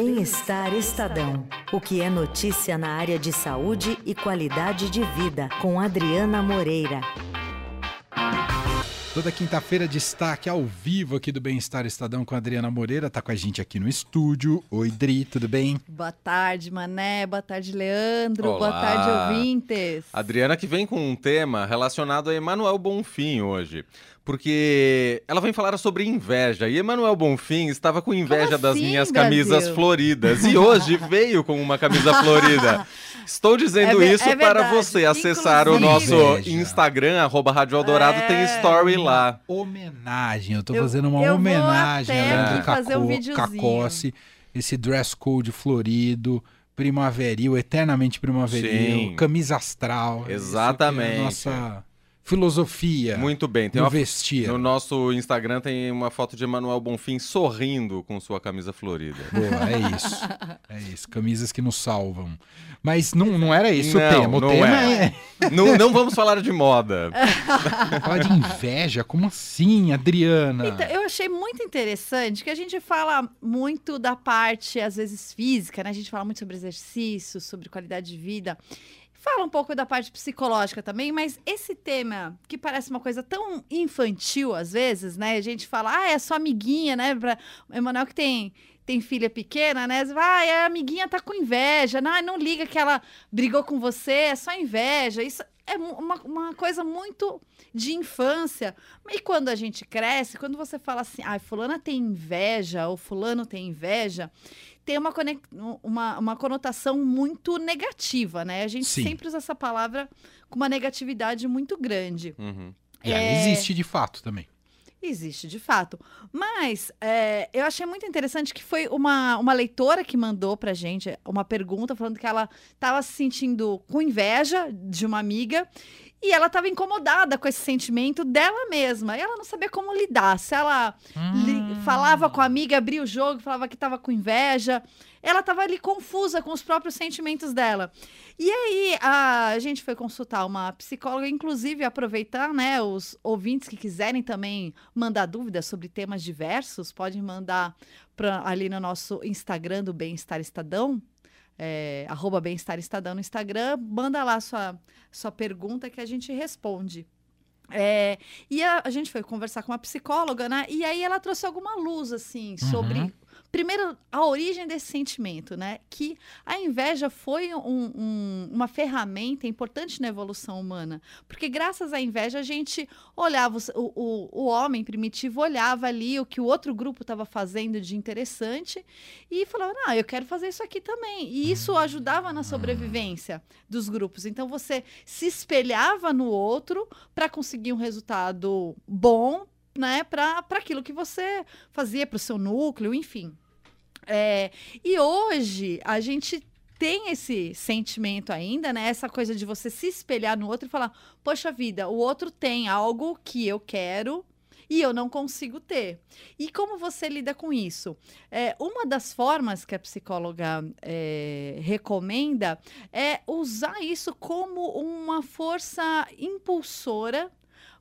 Bem-Estar Estadão. O que é notícia na área de saúde e qualidade de vida, com Adriana Moreira. Toda quinta-feira, destaque ao vivo aqui do Bem-Estar Estadão com a Adriana Moreira. Tá com a gente aqui no estúdio. Oi, Dri, tudo bem? Boa tarde, Mané. Boa tarde, Leandro. Olá. Boa tarde, ouvintes. Adriana que vem com um tema relacionado a Emanuel Bonfim hoje. Porque ela vem falar sobre inveja. E Emanuel Bonfim estava com inveja Como das assim, minhas Brasil? camisas floridas. E hoje veio com uma camisa florida. Estou dizendo É isso é para você acessar o nosso Inclusive- Instagram, arroba Rádio Eldorado, tem É. story lá. Homenagem, eu tô Eu- fazendo uma eu vou homenagem até a fazer um videozinho. Cacossi, esse dress code florido, primaveril, eternamente primaveril, Sim. camisa astral. Essa Exatamente. aqui é a nossa filosofia Muito bem. Tem no uma, vestir. no nosso Instagram tem uma foto de Emanuel Bonfim sorrindo com sua camisa florida. Boa, é isso. É isso, camisas que nos salvam. Mas não, não era esse Não, o tema. O não tema é. é não, não vamos falar de moda. falar de inveja. Como assim, Adriana? Então, eu achei muito interessante que a gente fala muito da parte, às vezes, física, né? A gente fala muito sobre exercício, sobre qualidade de vida. Fala um pouco da parte psicológica também, mas esse tema, que parece uma coisa tão infantil às vezes, né? A gente fala, ah, é sua amiguinha, né? Pra... Emanuel que tem, tem filha pequena, né? Fala, Ah, a amiguinha tá com inveja. Não, não liga que ela brigou com você, é só inveja. Isso é uma, uma coisa muito de infância. E quando a gente cresce, quando você fala assim, ah, fulana tem inveja, ou fulano tem inveja, tem uma, conex- uma, uma conotação muito negativa, né? A gente Sim. sempre usa essa palavra com uma negatividade muito grande. Uhum. E é- existe de fato também. Existe, de fato. Mas é, eu achei muito interessante que foi uma, uma leitora que mandou pra gente uma pergunta falando que ela estava se sentindo com inveja de uma amiga e ela estava incomodada com esse sentimento dela mesma. E ela não sabia como lidar. Se ela li- Hum. falava com a amiga, abria o jogo, falava que estava com inveja. Ela estava ali confusa com os próprios sentimentos dela. E aí a gente foi consultar uma psicóloga, inclusive aproveitar, né, os ouvintes que quiserem também mandar dúvidas sobre temas diversos, podem mandar pra, ali no nosso Instagram do Bem-Estar Estadão, é, arroba Bem-Estar Estadão no Instagram, manda lá sua, sua pergunta que a gente responde. É, e a, a gente foi conversar com uma psicóloga, né? E aí ela trouxe alguma luz, assim, sobre. Uhum. Primeiro, a origem desse sentimento, né? Que a inveja foi um- um- uma ferramenta importante na evolução humana. Porque graças à inveja a gente olhava, o, o, o homem primitivo olhava ali o que o outro grupo estava fazendo de interessante e falava, não, eu quero fazer isso aqui também. E isso ajudava na sobrevivência dos grupos. Então você se espelhava no outro para conseguir um resultado bom, né, para aquilo que você fazia para o seu núcleo, enfim. É, e hoje a gente tem esse sentimento ainda, né? Essa coisa de você se espelhar no outro e falar: poxa vida, o outro tem algo que eu quero e eu não consigo ter. E como você lida com isso? É, uma das formas que a psicóloga é, recomenda é usar isso como uma força impulsora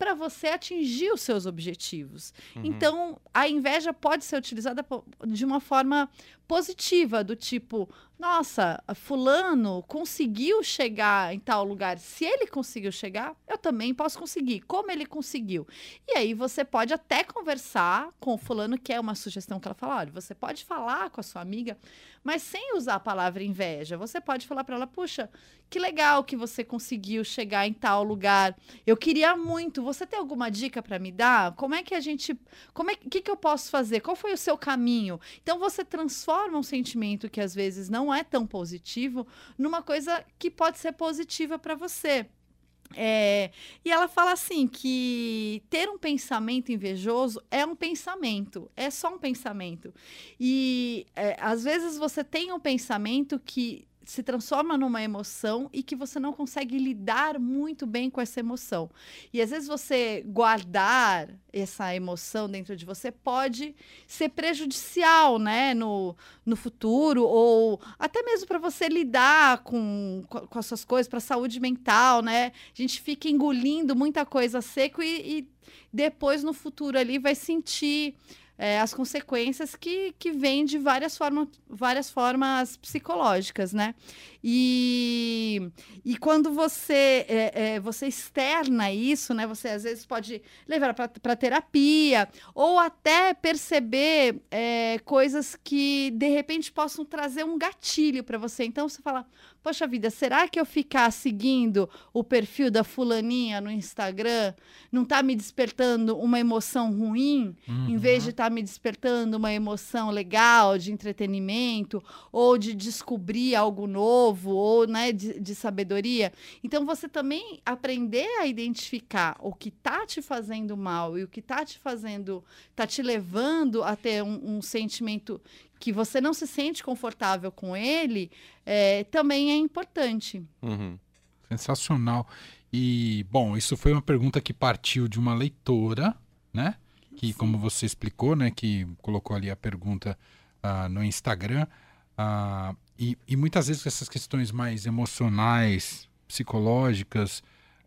para você atingir os seus objetivos. Uhum. Então, a inveja pode ser utilizada de uma forma positiva, do tipo, nossa, fulano conseguiu chegar em tal lugar. Se ele conseguiu chegar, eu também posso conseguir. Como ele conseguiu? E aí você pode até conversar com o fulano, que é uma sugestão que ela fala, olha, você pode falar com a sua amiga, mas sem usar a palavra inveja. Você pode falar para ela, puxa, que legal que você conseguiu chegar em tal lugar. Eu queria muito. Você tem alguma dica para me dar? Como é que a gente, como é que que eu posso fazer? Qual foi o seu caminho? Então você transforma um sentimento que às vezes não é tão positivo numa coisa que pode ser positiva para você. É, e ela fala assim que ter um pensamento invejoso é um pensamento, é só um pensamento. E é, às vezes você tem um pensamento que se transforma numa emoção e que você não consegue lidar muito bem com essa emoção. E às vezes você guardar essa emoção dentro de você pode ser prejudicial, né, no, no futuro ou até mesmo para você lidar com, com, as suas coisas, para a saúde mental, né? A gente fica engolindo muita coisa seco e, e depois no futuro ali vai sentir é, as consequências que, que vêm de várias, forma, várias formas psicológicas, né? E, e quando você, é, é, você externa isso, né? Você às vezes pode levar para terapia ou até perceber é, coisas que de repente possam trazer um gatilho para você. Então você fala, poxa vida, será que eu ficar seguindo o perfil da fulaninha no Instagram não está me despertando uma emoção ruim, uhum. em vez de estar tá me despertando uma emoção legal, de entretenimento, ou de descobrir algo novo, ou né, de, de sabedoria? Então, você também aprender a identificar o que está te fazendo mal e o que está te fazendo, está te levando a ter um, um sentimento que você não se sente confortável com ele, é, também é importante. Uhum. Sensacional. E, bom, isso foi uma pergunta que partiu de uma leitora, né? Que, Sim. como você explicou, né? Que colocou ali a pergunta uh, no Instagram. Uh, e, e, muitas vezes essas questões mais emocionais, psicológicas,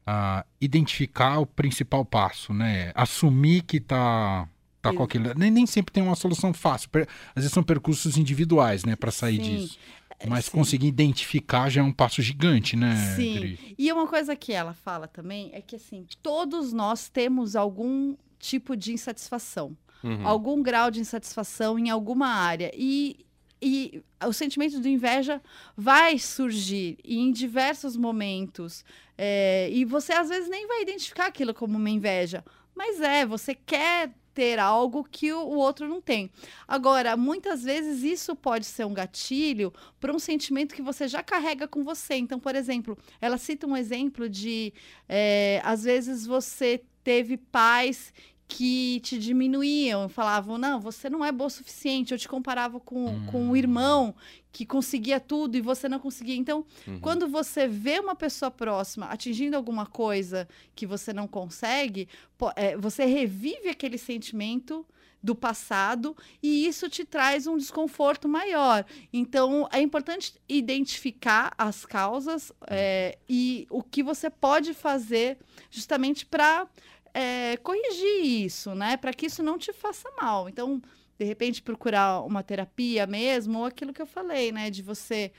uh, identificar o principal passo, né? Assumir que está tá com aquilo. Nem, nem sempre tem uma solução fácil. Às vezes são percursos individuais, né, para sair Sim. disso. Mas Sim. conseguir identificar já é um passo gigante, né? Sim. Dri? E uma coisa que ela fala também é que assim, todos nós temos algum tipo de insatisfação, uhum. algum grau de insatisfação em alguma área. E, e o sentimento de inveja vai surgir em diversos momentos. É, e você às vezes nem vai identificar aquilo como uma inveja. Mas é, você quer ter algo que o, outro não tem. Agora, muitas vezes isso pode ser um gatilho para um sentimento que você já carrega com você. Então, por exemplo, ela cita um exemplo de, é, às vezes você teve pais que te diminuíam, falavam, não, você não é boa o suficiente. Eu te comparava com, hum. com um irmão que conseguia tudo e você não conseguia. Então, uhum. quando você vê uma pessoa próxima atingindo alguma coisa que você não consegue, é, você revive aquele sentimento do passado e isso te traz um desconforto maior. Então, é importante identificar as causas é, e o que você pode fazer justamente para é, corrigir isso, né? Para que isso não te faça mal. Então, de repente, procurar uma terapia mesmo, ou aquilo que eu falei, né? De você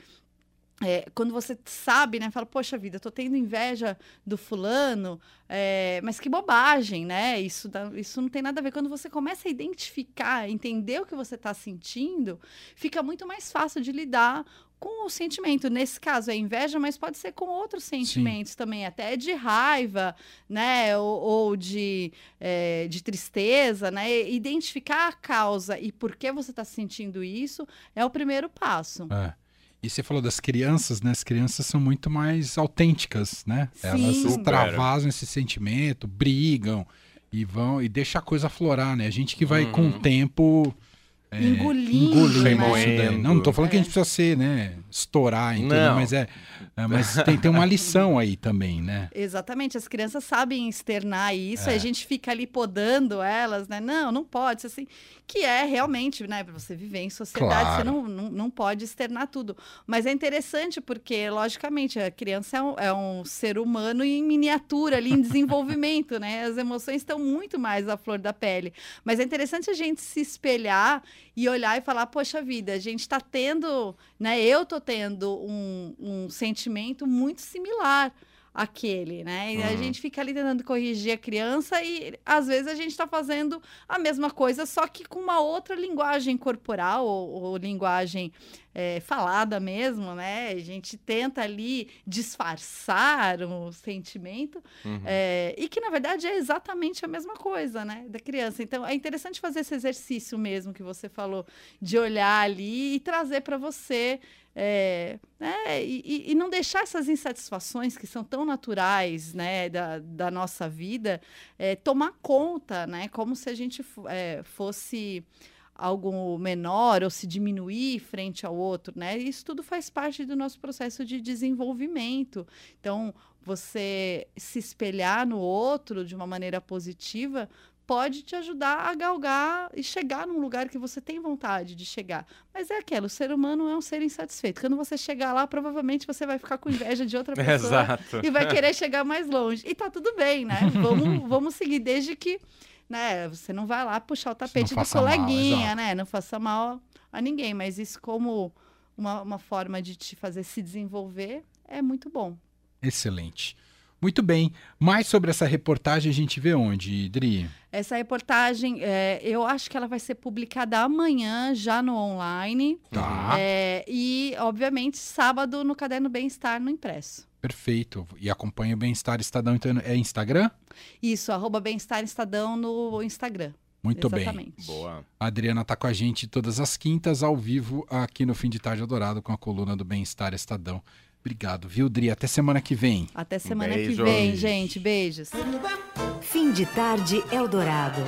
é, quando você sabe, né, fala, poxa vida, tô tendo inveja do fulano, é, mas que bobagem, né? Isso, dá, isso não tem nada a ver. Quando você começa a identificar, entender o que você está sentindo, fica muito mais fácil de lidar com o sentimento. Nesse caso é inveja, mas pode ser com outros sentimentos Sim. também, até de raiva, né? Ou, ou de, é, de tristeza, né? Identificar a causa e por que você está sentindo isso é o primeiro passo. É. E você falou das crianças, né? As crianças são muito mais autênticas, né? Sim. Elas extravasam esse sentimento, brigam e vão e deixa a coisa florar, né? A gente que vai uhum. com o tempo é, engolindo, engolindo né? Não, não tô falando é. que a gente precisa ser, né? Estourar, entendeu? Mas é, é, mas tem, tem uma lição aí também, né? Exatamente, as crianças sabem externar isso, é. a gente fica ali podando elas, né? Não, não pode, assim, que é realmente, né? Para você viver em sociedade, claro. você não, não, não pode externar tudo. Mas é interessante porque, logicamente, a criança é um, é um ser humano em miniatura ali, em desenvolvimento, né? As emoções estão muito mais à flor da pele. Mas é interessante a gente se espelhar e olhar e falar, poxa vida, a gente está tendo, né? Eu estou tendo um, um sentimento muito similar aquele, né? E uhum. a gente fica ali tentando corrigir a criança e às vezes a gente está fazendo a mesma coisa, só que com uma outra linguagem corporal ou, ou linguagem é, falada mesmo, né? A gente tenta ali disfarçar o sentimento uhum. é, e que na verdade é exatamente a mesma coisa, né? Da criança. Então é interessante fazer esse exercício mesmo que você falou de olhar ali e trazer para você é, né, e, e, não deixar essas insatisfações que são tão naturais né, da, da nossa vida é, tomar conta, né, como se a gente é, fosse algo menor ou se diminuir frente ao outro, né? Isso tudo faz parte do nosso processo de desenvolvimento. Então, você se espelhar no outro de uma maneira positiva pode te ajudar a galgar e chegar num lugar que você tem vontade de chegar. Mas é aquilo, o ser humano é um ser insatisfeito. Quando você chegar lá, provavelmente você vai ficar com inveja de outra pessoa Exato. e vai querer chegar mais longe. E tá tudo bem, né? Vamos, vamos seguir, desde que né? Você não vai lá puxar o tapete do mal, coleguinha, exato. né? Não faça mal a ninguém, mas isso como uma, uma forma de te fazer se desenvolver é muito bom. Excelente. Muito bem. Mais sobre essa reportagem a gente vê onde, Dri? Essa reportagem, é, eu acho que ela vai ser publicada amanhã, já no online. Tá. É, e, obviamente, sábado no Caderno Bem-Estar no impresso. Perfeito. E acompanha o Bem-Estar Estadão, então é Instagram? Isso, arroba Bem-Estar Estadão no Instagram. Muito bem. Exatamente. Boa. A Adriana está com a gente todas as quintas, ao vivo, aqui no Fim de Tarde Eldorado, com a coluna do Bem-Estar Estadão. Obrigado, viu, Dri? Até semana que vem. Até semana que Beijos. vem, gente. Beijos. Fim de tarde Eldorado.